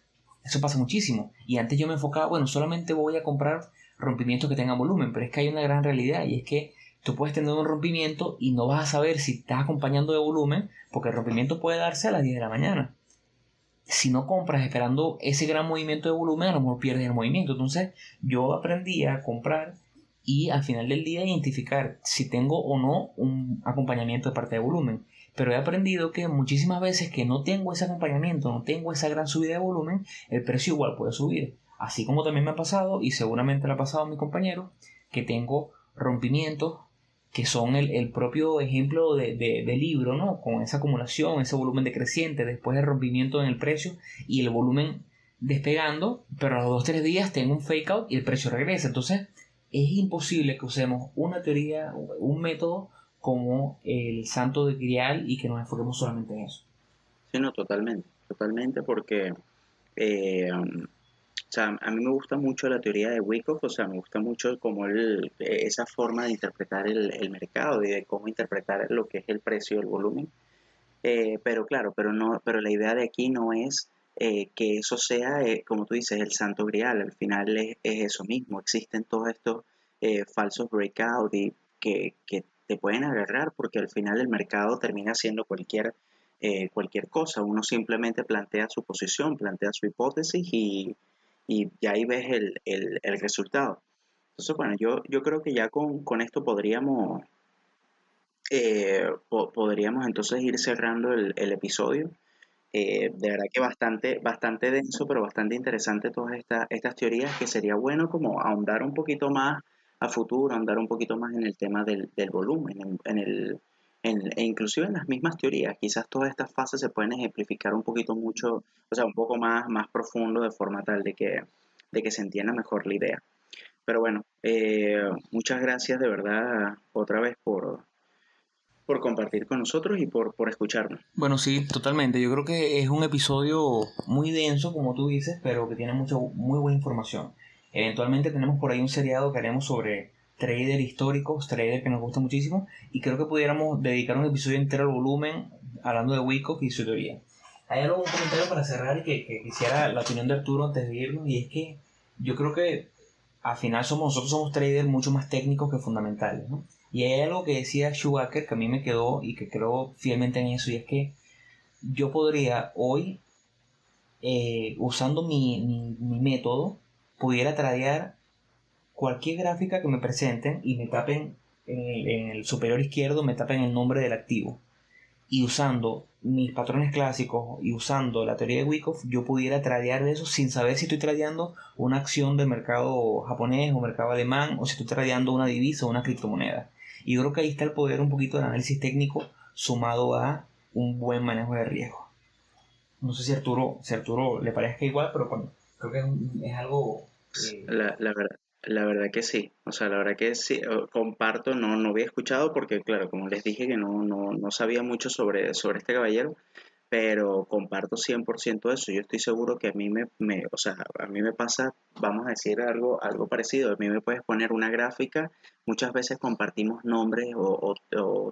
Speaker 1: Eso pasa muchísimo. Y antes yo me enfocaba, bueno, solamente voy a comprar rompimientos que tengan volumen, pero es que hay una gran realidad y es que tú puedes tener un rompimiento y no vas a saber si estás acompañando de volumen, porque el rompimiento puede darse a las 10 de la mañana. Si no compras esperando ese gran movimiento de volumen, a lo mejor pierdes el movimiento. Entonces yo aprendí a comprar y al final del día identificar si tengo o no un acompañamiento de parte de volumen. Pero he aprendido que muchísimas veces que no tengo ese acompañamiento, no tengo esa gran subida de volumen, el precio igual puede subir. Así como también me ha pasado, y seguramente le ha pasado a mi compañero, que tengo rompimientos que son el, propio ejemplo de, de, libro, ¿no? Con esa acumulación, ese volumen decreciente, después del rompimiento en el precio y el volumen despegando, pero a los 2-3 días tengo un fake out y el precio regresa. Entonces, es imposible que usemos una teoría, un método como el santo de grial y que nos enfoquemos solamente en eso.
Speaker 2: Sí, no, totalmente. totalmente, porque eh, o sea, a mí me gusta mucho la teoría de Wyckoff, o sea, me gusta mucho como el, esa forma de interpretar el, el, mercado y de cómo interpretar lo que es el precio del volumen. Eh, pero claro, pero no, pero la idea de aquí no es eh, que eso sea, eh, como tú dices, el santo grial. Al final es, eso mismo. Existen todos estos falsos breakout y que, que, te pueden agarrar porque al final el mercado termina siendo cualquier cualquier cosa. Uno simplemente plantea su posición, plantea su hipótesis y, y ya ahí ves el, el, el resultado. Entonces, bueno, yo, yo creo que ya con, con esto podríamos, eh, podríamos entonces ir cerrando el, el episodio. Eh, de verdad que bastante, bastante denso, pero bastante interesante todas estas, estas teorías, que sería bueno como ahondar un poquito más a futuro, ahondar un poquito más en el tema del, del volumen, en, el, e inclusive en las mismas teorías, quizás todas estas fases se pueden ejemplificar un poquito mucho, o sea, un poco más, más profundo de forma tal de que, de que se entienda mejor la idea. Pero bueno, eh, muchas gracias de verdad otra vez por, por compartir con nosotros y por, por escucharnos.
Speaker 1: Bueno, sí, totalmente. Yo creo que es un episodio muy denso, como tú dices, pero que tiene mucha, muy buena información. Eventualmente tenemos por ahí un seriado que haremos sobre trader históricos, trader que nos gusta muchísimo, y creo que pudiéramos dedicar un episodio entero al volumen hablando de Wyckoff y su teoría. Hay algo, un comentario para cerrar y que, quisiera la opinión de Arturo antes de irnos, y es que yo creo que al final somos, nosotros somos traders mucho más técnicos que fundamentales, ¿no? Y hay algo que decía Schumacher que a mí me quedó y que creo fielmente en eso, y es que yo podría hoy, eh, usando mi, mi, método, pudiera tradear cualquier gráfica que me presenten y me tapen en el, superior izquierdo, me tapen el nombre del activo. Y usando mis patrones clásicos y usando la teoría de Wyckoff, yo pudiera tradear de eso sin saber si estoy tradeando una acción del mercado japonés o mercado alemán o si estoy tradeando una divisa o una criptomoneda. Y yo creo que ahí está el poder un poquito del análisis técnico sumado a un buen manejo de riesgo. No sé si Arturo, Arturo le parezca igual, pero creo que es, algo...
Speaker 2: Eh, la, la, verdad, la verdad que sí, o sea, la verdad que sí, comparto, no, no había escuchado porque, claro, como les dije que no, no, no sabía mucho sobre, sobre este caballero, pero comparto 100% eso. Yo estoy seguro que a mí me, me, o sea, a mí me pasa, vamos a decir algo, algo parecido. A mí me puedes poner una gráfica, muchas veces compartimos nombres o,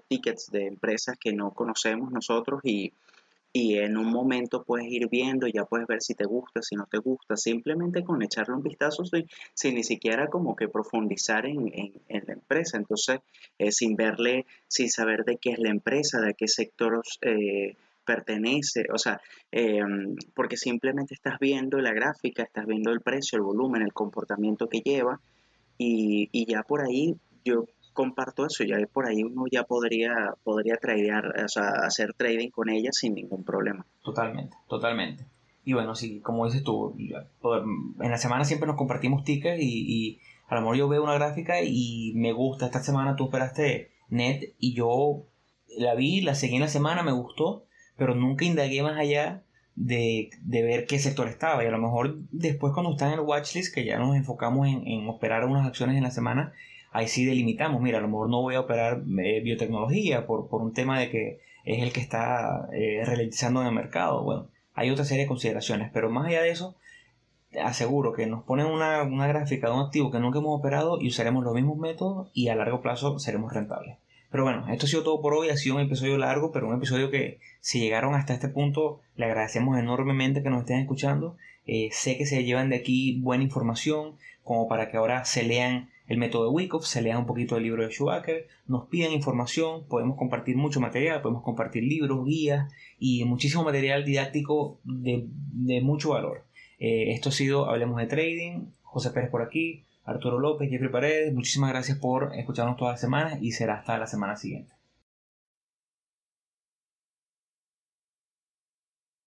Speaker 2: tickets de empresas que no conocemos nosotros y y en un momento puedes ir viendo, ya puedes ver si te gusta, si no te gusta, simplemente con echarle un vistazo sin, ni siquiera como que profundizar en, la empresa, entonces eh, sin verle, sin saber de qué es la empresa, de qué sector eh, pertenece, o sea, em, porque simplemente estás viendo la gráfica, estás viendo el precio, el volumen, el comportamiento que lleva y, y ya por ahí yo comparto eso, ya por ahí uno ya podría, podría tradear, o sea, hacer trading con ella sin ningún problema.
Speaker 1: Totalmente, totalmente. Y bueno, sí, como dices tú, en la semana siempre nos compartimos tickets y, y a lo mejor yo veo una gráfica y me gusta, esta semana tú esperaste net y yo la vi, la seguí en la semana, me gustó, pero nunca indagué más allá de, de, ver qué sector estaba. Y a lo mejor después cuando está en el watchlist, que ya nos enfocamos en, en operar unas acciones en la semana, ahí sí delimitamos, mira, a lo mejor no voy a operar eh, biotecnología por, por, un tema de que es el que está eh, ralentizando en el mercado. Bueno, hay otra serie de consideraciones, pero más allá de eso, aseguro que nos ponen una, una gráfica de un activo que nunca hemos operado y usaremos los mismos métodos y a largo plazo seremos rentables. Pero bueno, esto ha sido todo por hoy, ha sido un episodio largo, pero un episodio que si llegaron hasta este punto, le agradecemos enormemente que nos estén escuchando. Eh, sé que se llevan de aquí buena información, como para que ahora se lean el método de Wyckoff, se lea un poquito del libro de Schumacher, nos piden información, podemos compartir mucho material, podemos compartir libros, guías y muchísimo material didáctico de, mucho valor. Eh, esto ha sido Hablemos de Trading, José Pérez por aquí, Arturo López, Jeffrey Paredes, muchísimas gracias por escucharnos todas las semanas y será hasta la semana siguiente.